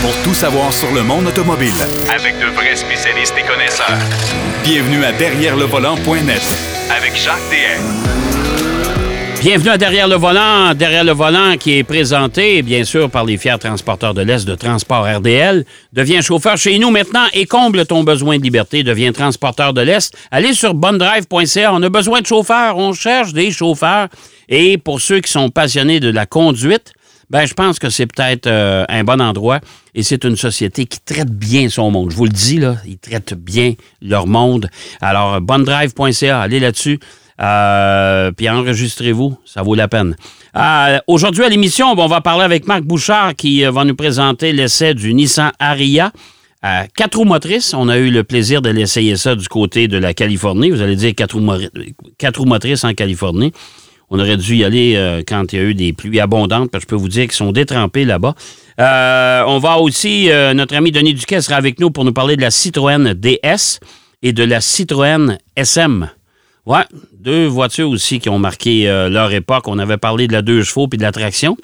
pour tout savoir sur le monde automobile. Avec de vrais spécialistes et connaisseurs. Bienvenue à Derrière le volant.net Avec Jacques DM. Bienvenue à Derrière le volant. Derrière le volant qui est présenté, bien sûr, par les fiers transporteurs de l'Est de Transport RDL. Deviens chauffeur chez nous maintenant et comble ton besoin de liberté. Deviens transporteur de l'Est. Allez sur bondrive.ca. On a besoin de chauffeurs. On cherche des chauffeurs. Et pour ceux qui sont passionnés de la conduite, ben, je pense que c'est peut-être euh, un bon endroit. Et c'est une société qui traite bien son monde. Je vous le dis, là, ils traitent bien leur monde. Alors, bondrive.ca, allez là-dessus. Euh, puis enregistrez-vous, ça vaut la peine. Euh, aujourd'hui à l'émission, on va parler avec Marc Bouchard qui va nous présenter l'essai du Nissan Aria. quatre roues motrices, on a eu le plaisir de l'essayer ça du côté de la Californie. Vous allez dire quatre quatre roues motrices en Californie. On aurait dû y aller euh, quand il y a eu des pluies abondantes, parce que je peux vous dire qu'ils sont détrempés là-bas. Euh, on va aussi, euh, notre ami Denis Duquet sera avec nous pour nous parler de la Citroën DS et de la Citroën SM. Ouais, deux voitures aussi qui ont marqué leur époque. On avait parlé de la 2 chevaux puis de la traction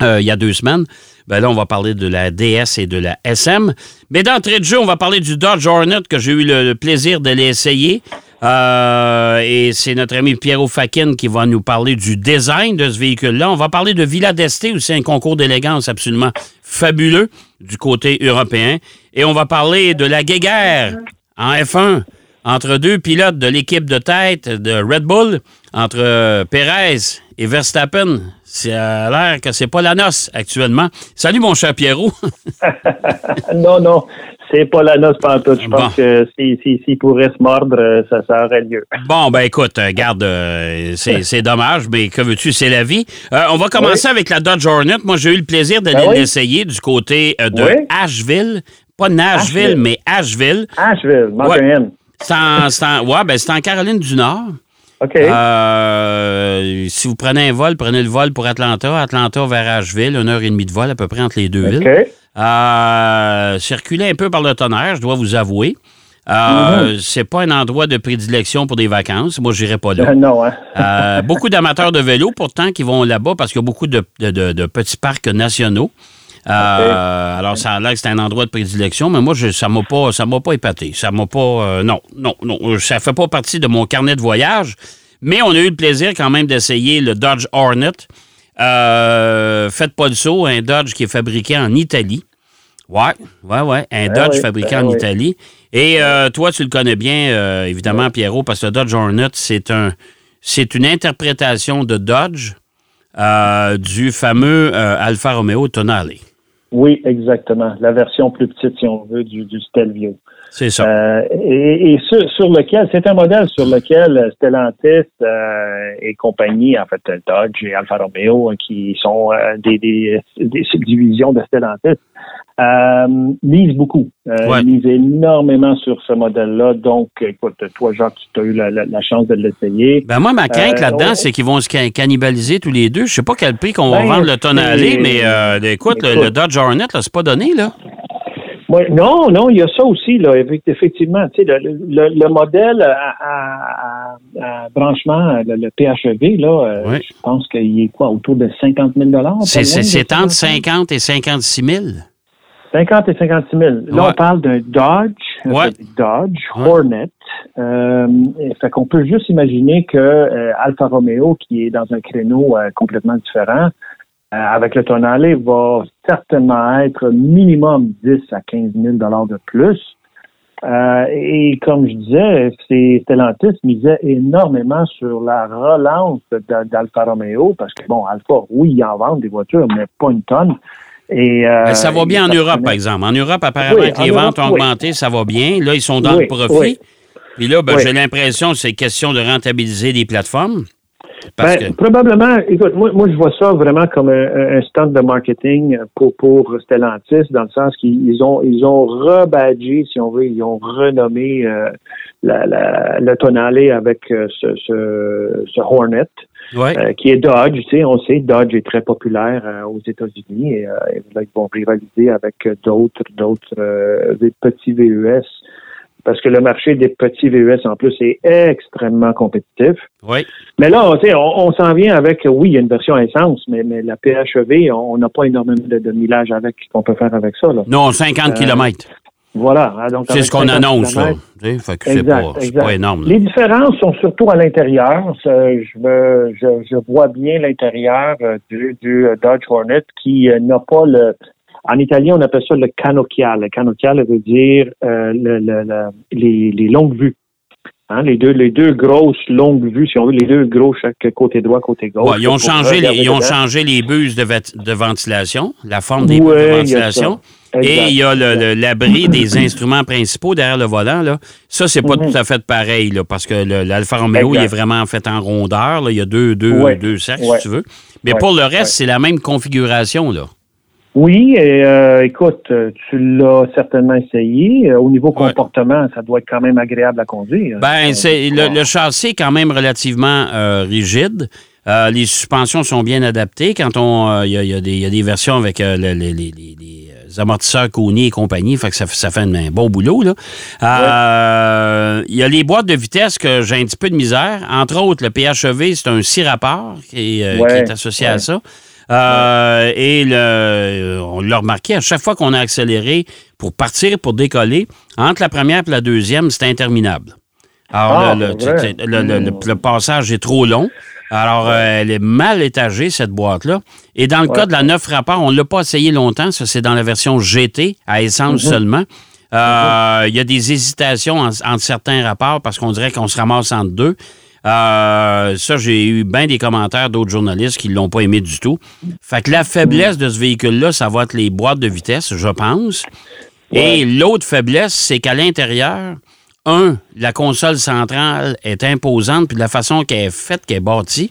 il y a deux semaines. Ben là, on va parler de la DS et de la SM. Mais d'entrée de jeu, on va parler du Dodge Hornet que j'ai eu le plaisir de l'essayer. Euh, et c'est notre ami Pierrot Fakin qui va nous parler du design de ce véhicule-là. On va parler de Villa d'Este aussi, un concours d'élégance absolument fabuleux du côté européen. Et on va parler de la guéguerre en F1 entre deux pilotes de l'équipe de tête de Red Bull, entre Perez et Verstappen. Ça a l'air que c'est pas la noce actuellement. Salut mon cher Pierrot. non, non. C'est pas la noce pantoute. Je pense que s'il si, si, pourrait se mordre, euh, ça, ça, aurait lieu. Bon, ben écoute, euh, garde, euh, c'est dommage, mais que veux-tu, c'est la vie. on va commencer avec la Dodge Hornet. Moi, j'ai eu le plaisir d'aller ben l'essayer du côté de Asheville. Pas Nashville, mais Asheville. Asheville, Montréal. C'est en, ouais, ben, en Caroline du Nord. OK. si vous prenez un vol, prenez le vol pour Atlanta. Atlanta vers Asheville, une heure et demie de vol à peu près entre les deux villes. Euh, circuler un peu par le tonnerre, je dois vous avouer. Euh, mhm. C'est pas un endroit de prédilection pour des vacances. Moi, je n'irai pas là. non, hein? euh, beaucoup d'amateurs de vélo, pourtant, qui vont là-bas parce qu'il y a beaucoup de, petits parcs nationaux. Euh, alors, ça a l'air que c'est un endroit de prédilection, mais moi, je, ça m'a pas, ça m'a pas épaté. Ça m'a pas, euh, non, non, non, ça fait pas partie de mon carnet de voyage. Mais on a eu le plaisir quand même d'essayer le Dodge Hornet. faites pas le saut, un Dodge qui est fabriqué en Italie. Ouais, ouais, ouais. Un ben Dodge fabriqué ben en Italie. Et euh, toi, tu le connais bien, euh, évidemment, Pierrot, parce que le Dodge Hornet, c'est un, c'est une interprétation de Dodge euh, du fameux Alfa Romeo Tonale. Oui, exactement. La version plus petite, si on veut, du, du Stelvio. C'est ça. et, sur, lequel, c'est un modèle sur lequel Stellantis et compagnie, en fait, Dodge et Alfa Romeo, qui sont des, des, des, subdivisions de Stellantis, euh, mise beaucoup, euh, mise énormément sur ce modèle-là. Donc, écoute, toi, Jacques, tu as eu la, chance de l'essayer. Ben moi, ma crainte euh, là-dedans, c'est qu'ils vont se cannibaliser tous les deux. Je sais pas quel prix qu'on va ben, vendre le tonalé, mais euh, écoute, le, Dodge Hornet, là, c'est pas donné, là. Oui, non, non, il y a ça aussi, là, effectivement. Tu sais, le, modèle à, branchement, le, PHEV, là, je pense qu'il est quoi, autour de 50 000 C'est entre 50 et 56 000 50 et 56 000. Là, on parle d'un Dodge, Dodge Hornet. Euh, fait qu'on peut juste imaginer que euh, Alfa Romeo, qui est dans un créneau euh, complètement différent, euh, avec le Tonale, va certainement être minimum 10 à 15 000 de plus. et comme je disais, c'est Stellantis misait énormément sur la relance d'Alfa Romeo parce que, bon, Alfa, oui, ils en vendent des voitures, mais pas une tonne. Euh, ça va bien en Europe, par exemple. En Europe, apparemment, les ventes ont augmenté, ça va bien. Là, ils sont dans le profit. Puis là, ben, j'ai l'impression que c'est question de rentabiliser des plateformes. Ben, probablement, écoute, moi, moi, je vois ça vraiment comme un, stand de marketing pour, pour Stellantis, dans le sens qu'ils ont ils ont rebadgé, si on veut, ils ont renommé euh, la, le Tonale avec euh, ce, ce, ce Hornet. Euh, qui est Dodge. Tu sais, on sait, Dodge est très populaire aux États-Unis et, ils vont rivaliser avec d'autres, d'autres petits VUS parce que le marché des petits VUS en plus est extrêmement compétitif. Oui. Mais là, on, on s'en vient avec, oui, il y a une version essence, mais, mais la PHEV, on n'a pas énormément de, de millage avec qu'on peut faire avec ça. Là. Non, 50 km. Voilà. hein, C'est ce qu'on 50 annonce, là. Fait que c'est Exact, pas, c'est exact. pas énorme. là. Les différences sont surtout à l'intérieur. Je, je, je vois bien l'intérieur euh, du, du euh, Dodge Hornet qui euh, n'a pas le. En italien, on appelle ça le canocchiale. Le canocchiale veut dire euh, le- le- le- les, les longues vues. Hein, les deux, les deux grosses longues vues, si on veut, les deux gros chaque côté droit, côté gauche. Ouais, ils, ont changé les, ils ont changé les buses de, ventilation, la forme des Ouais, buses de ventilation. Et il y a l'abri des instruments principaux derrière le volant. Là. Ça, c'est pas Mhm. tout à fait pareil, là, parce que l'Alfa Romeo, il est vraiment fait en rondeur. là. Il y a deux, deux, Ouais. deux cercles, si tu veux. Mais pour le reste, c'est la même configuration. Là. Oui, et, euh, écoute, euh, tu l'as certainement essayé. Euh, Au niveau Ouais. comportement, ça doit être quand même agréable à conduire. Ben, c'est le, châssis est quand même relativement euh, rigide. Euh, les suspensions sont bien adaptées. Quand on, il y, a, y des- il y a des versions avec le- les, les- les- les, amortisseurs Kony et compagnie, fait que ça, ça fait un, bon boulot. Euh, Il y a les boîtes de vitesse que j'ai un petit peu de misère. Entre autres, le PHEV, c'est un six rapports qui, est, euh, Ouais, qui est associé à ça. Euh, et le, on l'a remarqué, à chaque fois qu'on a accéléré pour partir, pour décoller, entre la première et la deuxième, c'est interminable. Alors, Ah, le, le- passage est trop long. Alors, euh, elle est mal étagée, cette boîte-là. Et dans le Ouais. cas de la 9 rapport, on ne l'a pas essayé longtemps. Ça, c'est dans la version GT, à essence Mhm. seulement. Euh, Il y a des hésitations en- entre certains rapports parce qu'on dirait qu'on se ramasse entre deux. Euh, ça, j'ai eu bien des commentaires d'autres journalistes qui ne l'ont pas aimé du tout. Fait que la faiblesse de ce véhicule-là, ça va être les boîtes de vitesse, je pense. Et l'autre faiblesse, c'est qu'à l'intérieur, un, la console centrale est imposante, puis de la façon qu'elle est faite, qu'elle est bâtie,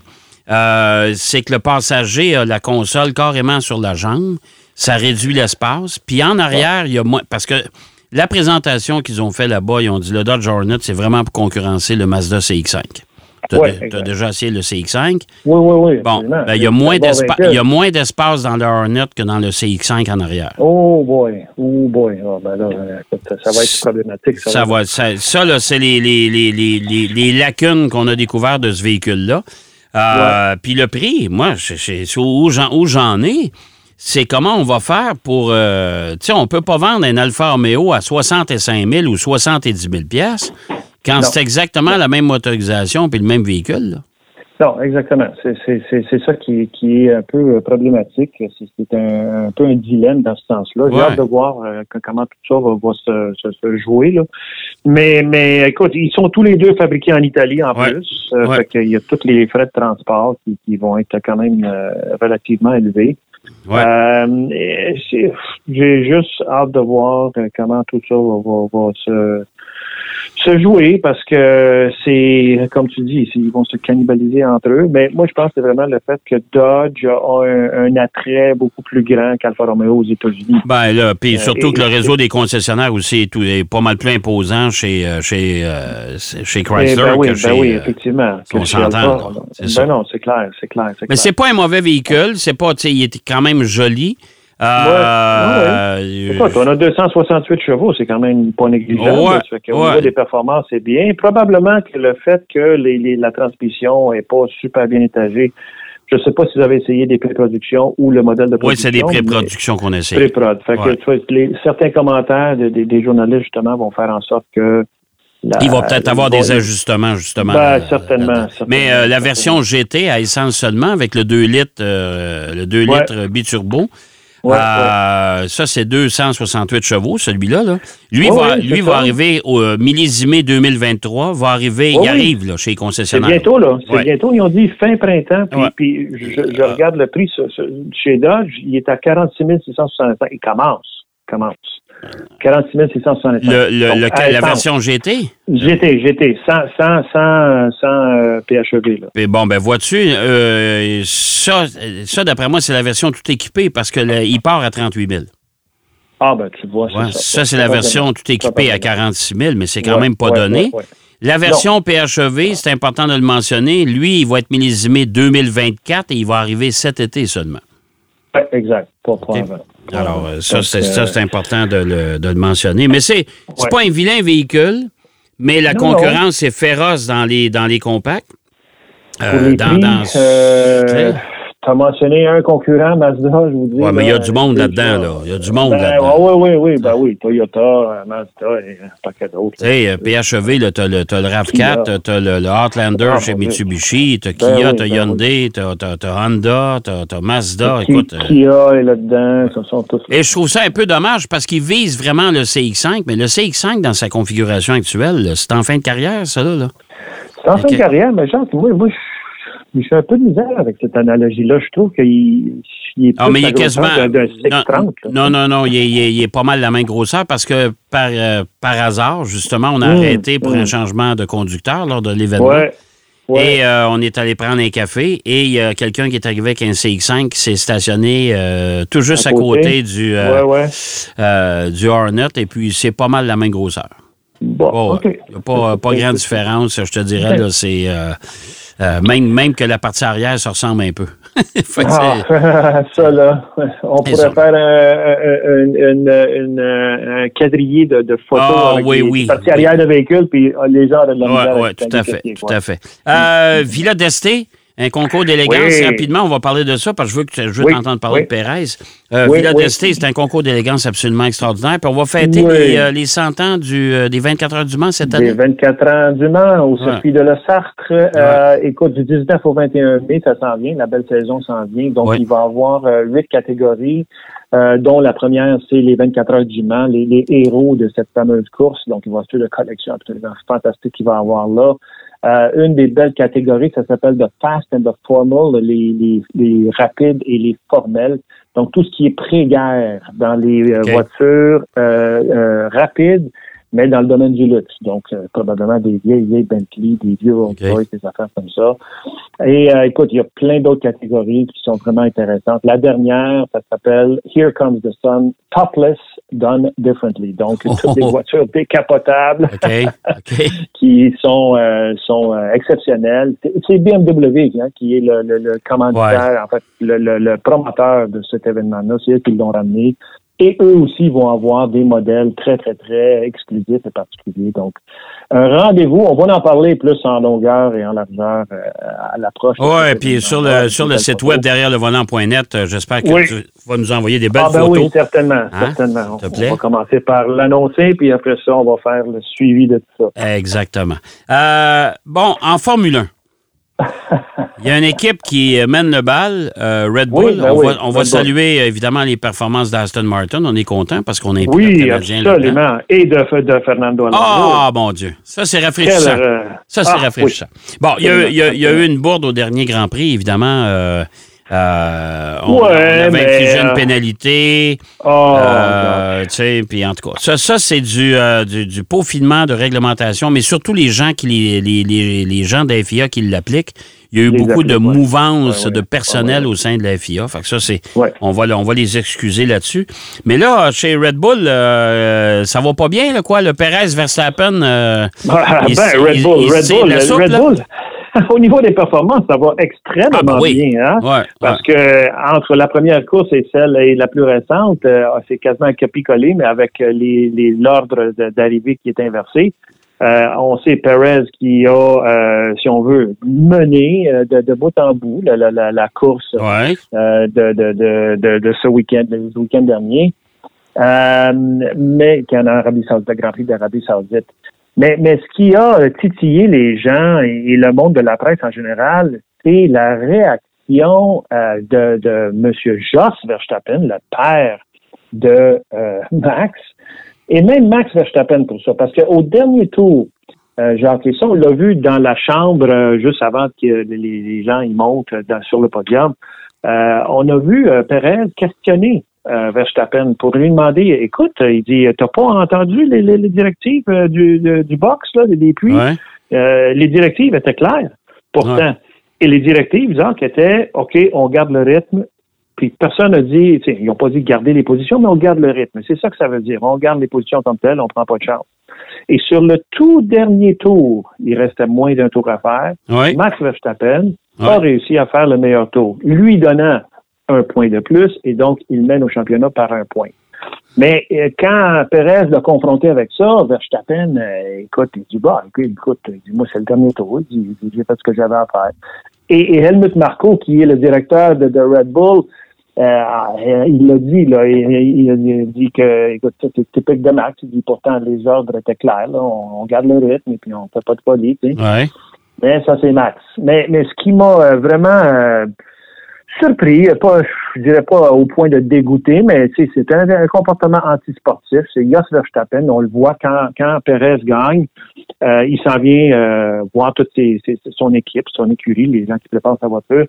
euh, c'est que le passager a la console carrément sur la jambe. Ça réduit l'espace. Puis en arrière, il y a moins. Parce que la présentation qu'ils ont fait là-bas, ils ont dit le Dodge Hornet, c'est vraiment pour concurrencer le Mazda CX5. Tu as, Ouais, déjà essayé le CX5. Oui, oui, oui. Bon, ben, il y a moins. Il y a moins d'espace dans le Hornet que dans le CX5 en arrière. Oh boy, oh boy. Ah, ben là, euh, écoute, ça va être problématique. Ça, Ça, va. ça, ça, là, c'est les, les, les, les, lacunes qu'on a découvertes de ce véhicule-là. Euh, Puis le prix, moi, c'est- où j'en où j'en ai, c'est comment on va faire pour... euh, tu sais, on peut pas vendre un Alfa Romeo à 65 000 ou 70 000 piastres quand c'est exactement la même motorisation puis le même véhicule. là. Non, exactement. C'est ça qui, qui est un peu euh, problématique. C'est un, un peu un dilemme dans ce sens-là. J'ai hâte de voir euh, comment tout ça va, va se, se- se jouer. Là. Mais, mais écoute, ils sont tous les deux fabriqués en Italie en Ouais. plus. Euh, Ouais. fait qu'il y a tous les frais de transport qui, qui vont être quand même euh, relativement élevés. J'ai juste hâte de voir comment tout ça va, va- va se, se jouer parce que c'est, comme tu dis, ils vont se cannibaliser entre eux. Mais moi, je pense que c'est vraiment le fait que Dodge a un, un attrait beaucoup plus grand qu'Alfa Romeo aux États-Unis. Ben là, puis surtout et- que le réseau des concessionnaires aussi est, tout- est pas mal plus imposant chez, euh, chez, euh, chez Chrysler ben oui, que ben chez... oui, euh, effectivement. là. C'est Ben non, c'est clair, c'est clair, c'est Mais clair. c'est pas un mauvais véhicule, c'est pas, tu sais, il était quand même joli. Euh, Écoute, on a 268 chevaux, c'est quand même pas négligeable. Ouais, Ça fait ouais. niveau des performances, c'est bien. Probablement que le fait que les, les- la transmission est pas super bien étagée, je sais pas si vous avez essayé des pré-productions ou le modèle de oui, production. c'est des pré-productions qu'on essaie. Pré-prod. Fait que, Ouais. tu vois, les- certains commentaires de- des- des journalistes, justement, vont faire en sorte que... la- Il va peut-être avoir des ajustements, justement. Ben, certainement, Mais euh, la version GT à essence seulement, avec le 2 litres, euh, le 2 Ouais. litres biturbo, Ouais, euh, ça, c'est 268 chevaux, celui-là. Là. Lui, Ouais, va, lui c'est va arriver au euh, millésimé 2023, va arriver, il arrive là, chez les C'est concessionnaires. bientôt, là. C'est bientôt. Ils ont dit fin printemps. Puis, puis je, je regarde le prix ce- ce- chez Dodge. Il est à 46 665. Il commence. Il commence. 46 665. Le, le- Donc, la version GT? GT, GT. Sans, sans, sans, sans euh, PHEV, là. Mais bon, ben vois-tu, euh, ça, ça d'après moi, c'est la version tout équipée parce que le- il part à 38 000. Ah, ben, tu vois, Ouais, ça. ça, c'est la version tout équipée à 46 000, mais c'est quand Ouais, même pas ouais, donné. La version PHEV, c'est important de le mentionner, lui, il va être millésimé 2024 et il va arriver cet été seulement. Exact. Pas, Alors, ça, c'est important de le, de le, mentionner. Mais c'est n'est pas un vilain véhicule, mais la concurrence est féroce dans les, dans les compacts. Euh, dans, dans, tu as mentionné un concurrent, Mazda, je vous dis. Oui, mais il y a du monde là-dedans, là. Il y a du monde ben, là-dedans. Oui, oui, oui. Ben oui, Toyota, Mazda et un paquet d'autres. Tu sais, PHEV, tu as, le RAV4, tu as le, Outlander ah, chez Mitsubishi, tu as ben Kia, tu as ben Hyundai, tu as, Honda, tu as, Mazda. Écoute, euh, Kia est là-dedans, ce sont tous. Et je trouve ça un peu dommage parce qu'ils visent vraiment le CX5, mais le CX5, dans sa configuration actuelle, c'est en fin de carrière, ça, là. C'est en fin de carrière, mais genre, moi, moi je je suis un peu de misère avec cette analogie-là. Je trouve qu'il est ah, mais il est quasiment... non, non, non, il est, pas mal la même grosseur parce que par, euh, par hasard, justement, on a mmh, arrêté pour mmh. un changement de conducteur lors de l'événement. Et euh, on est allé prendre un café et il y a quelqu'un qui est arrivé avec un CX5 qui s'est stationné euh, tout juste à, côté, du, du Hornet et puis c'est pas mal la même grosseur. Bon, a pas, pas grande différence, je te dirais. Là, c'est, euh, même, même que la partie arrière, ça ressemble un peu. ah, ça, là, on pourrait faire un, un, quadrillé de, de photos ah, avec oui, arrière de véhicule, puis euh, les gens de la Oui, ouais, tout à fait, tout à fait. Euh, Villa d'Este, un concours d'élégance. Rapidement, on va parler de ça parce que je veux, que, je veux t'entendre parler de Pérez. Euh, Villa d'Este, c'est un concours d'élégance absolument extraordinaire. Puis on va fêter les, euh, les, 100 ans du, euh, des 24 heures du Mans cette année. Les 24 ans du Mans au circuit de la Sartre. Euh, écoute, du 19 au 21 mai, ça s'en vient. La belle saison s'en vient. Donc, il va y avoir huit catégories. dont la première, c'est les 24 heures du Mans, les, les, héros de cette fameuse course. Donc, il va y avoir une collection absolument fantastique qu'il va y avoir là. Euh, une des belles catégories, ça s'appelle the fast and the formal, les, les, les, rapides et les formels. Donc, tout ce qui est pré-guerre dans les euh, voitures euh, rapides, mais dans le domaine du luxe. Donc, euh, probablement des vieilles, vieilles Bentley, des vieux Rolls Royce, des affaires comme ça. Et euh, écoute, il y a plein d'autres catégories qui sont vraiment intéressantes. La dernière, ça s'appelle Here Comes the Sun, Topless Done Differently. Donc, toutes les voitures décapotables qui sont euh, sont exceptionnelles. C'est BMW hein, qui est le, le, le commanditaire, en fait, le, le, promoteur de cet événement-là. C'est eux qui l'ont ramené. Et eux aussi vont avoir des modèles très, très, très exclusifs et particuliers. Donc, un rendez-vous, on va en parler plus en longueur et en largeur euh, à l'approche. Oui, et puis sur le, sur le site web derrière le volant.net, euh, j'espère que tu vas nous envoyer des belles ah, ben photos. Oui, certainement. Hein? certainement. On, va commencer par l'annoncer, puis après ça, on va faire le suivi de tout ça. Exactement. Euh, bon, en Formule 1. Il y a une équipe qui mène le bal, euh, Red Bull. Ben on va, saluer évidemment les performances d'Aston Martin. On est content parce qu'on est Oui, absolument. Et de, de, Fernando Alonso. Ah, mon Dieu. Ça, c'est rafraîchissant. Euh, ça, c'est ah, rafraîchissant. Bon, il y, a, eu une bourde au dernier Grand Prix, évidemment. Euh, euh, on, avait infligé une pénalité. Oh, tu sais, puis en tout cas, ça, ça c'est du, du, du, peaufinement de réglementation, mais surtout les gens qui les, les, les, les gens d'AFIA qui l'appliquent. Il y a eu beaucoup de mouvances de personnel au sein de la FIA. Fait que ça, c'est. On, va, on va les excuser là-dessus. Mais là, chez Red Bull, euh, ça va pas bien, là, quoi? Le Perez Verstappen. Euh, ah, ben, Red Bull, Red Bull, Red Bull. Au niveau des performances, ça va extrêmement ah, ben bien, hein? Parce que entre la première course et celle et la plus récente, euh, c'est quasiment un copie-collé, mais avec les l'ordre d'arrivée qui est inversé. Euh, on sait Perez qui a, euh, si on veut, mené euh, de, de, bout en bout la, la, la course de, de, de, ce week-end, le week-end dernier, mais qui en Arabie Saoudite, le Grand Prix d'Arabie Saoudite. Mais, mais ce qui a titillé les gens et, le monde de la presse en général, c'est la réaction de, de M. Jos Verstappen, le père de Max, et même Max Verstappen pour ça, parce qu'au dernier tour, euh, Jacques on l'a vu dans la chambre euh, juste avant que les, gens y montent sur le podium. Euh, on a vu euh, Perez questionner Verstappen pour lui demander, écoute, il dit, t'as pas entendu les, les, directives du, du box, là, des puits? les directives étaient claires, pourtant. Et les directives, Jacques, étaient, OK, on garde le rythme, puis personne n'a dit, ils n'ont pas dit garder les positions, mais on garde le rythme. C'est ça que ça veut dire. On garde les positions comme telles, on prend pas de chance. Et sur le tout dernier tour, il restait moins d'un tour à faire. Max Verstappen a réussi à faire le meilleur tour, lui donnant un point de plus et donc il mène au championnat par un point. Mais euh, quand Perez l'a confronté avec ça, Verstappen, euh, écoute, il dit, bah, écoute, moi, c'est le dernier tour. Il dit, j'ai fait ce que j'avais à faire. Et, Helmut Marko, qui est le directeur de, Red Bull, euh, il l'a dit, là, il, a dit que, écoute, c'est typique de Max. Il dit, pourtant, les ordres étaient clairs, on, garde le rythme et puis on fait pas de folie, tu sais. Mais ça, c'est Max. Mais, mais ce qui m'a vraiment surpris, pas, je dirais pas au point de dégoûter, mais c'est un, un, comportement antisportif. C'est Jos Verstappen, on le voit quand, quand Perez gagne, euh, il s'en vient euh, voir toute ses, son équipe, son écurie, les gens qui préparent sa voiture.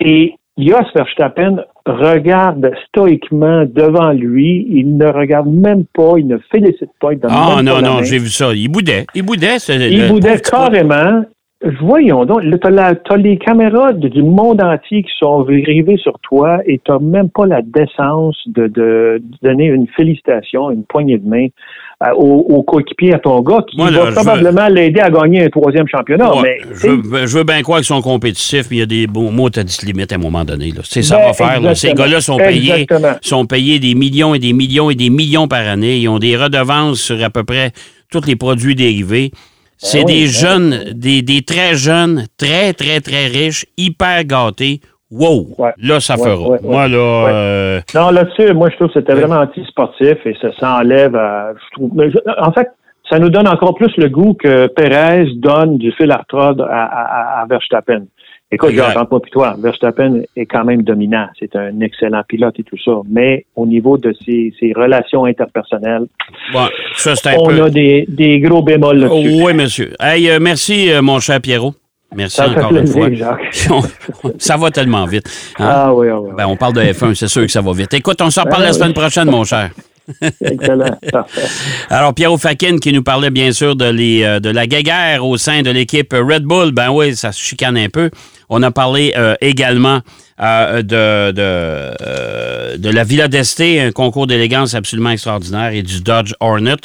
Et Jos Verstappen regarde stoïquement devant lui. Il ne regarde même pas, il ne félicite pas. Il ah non, non, j'ai vu ça. Il boudait. Il boudait. Il boudait carrément. Voyons donc, tu as, les caméras du monde entier qui sont arrivées sur toi et tu même pas la décence de, donner une félicitation, une poignée de main euh, au, coéquipier à ton gars qui va probablement l'aider à gagner un troisième championnat. mais, je, veux, bien croire qu'ils sont compétitifs, mais il y a des bons mots à limite à un moment donné. C'est ça ben, va faire. Ces gars-là sont payés, sont payés des millions et des millions et des millions par année. Ils ont des redevances sur à peu près tous les produits dérivés. C'est ben des ben jeunes, des, des, très jeunes, très, très, très riches, hyper gâtés. Wow! Là, ça fera. moi, là. Euh, non, là-dessus, moi, je trouve que c'était vraiment anti-sportif et ça s'enlève à. Je trouve, en fait, ça nous donne encore plus le goût que Perez donne du fil à à, à, à Verstappen. Écoute, j'entends pas plus toi. Verstappen est quand même dominant. C'est un excellent pilote et tout ça. Mais au niveau de ses, relations interpersonnelles, on a des, gros bémols là-dessus. oui, monsieur. Hey, euh, merci, euh, mon cher Pierrot. Merci encore une fois. ça va tellement vite. Hein? Ah oui, oui. Ben, on parle de F1, c'est sûr que ça va vite. Écoute, on se reparle ben la semaine prochaine, mon cher. Alors, Pierre Fakin qui nous parlait bien sûr euh, de la guéguerre au sein de l'équipe Red Bull. Ben oui, ça se chicane un peu. On a parlé euh, également euh, de, la Villa d'Este, un concours d'élégance absolument extraordinaire, et du Dodge Hornet.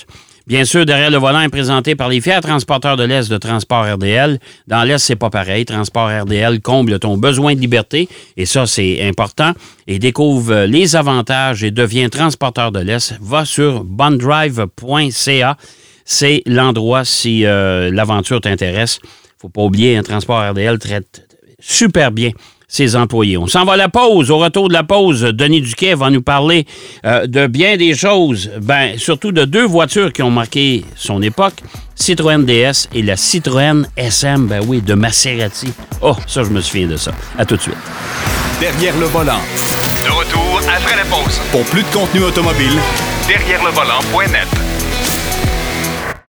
Bien sûr, derrière le volant est présenté par les fiers transporteurs de l'Est de Transport RDL. Dans l'Est, c'est pas pareil. Transport RDL comble ton besoin de liberté, et ça, c'est important. Et découvre les avantages et devient transporteur de l'Est. Va sur bondrive.ca. C'est l'endroit si euh, l'aventure t'intéresse. Faut pas oublier, un transport RDL traite super bien ses employés. On s'en va à la pause. Au retour de la pause, Denis Duquet va nous parler euh, de bien des choses, ben, surtout de deux voitures qui ont marqué son époque, Citroën DS et la Citroën SM, ben oui, de Maserati. Oh, ça, je me souviens de ça. À tout de suite. Derrière le volant. De retour après la pause. Pour plus de contenu automobile, derrière le volant.net.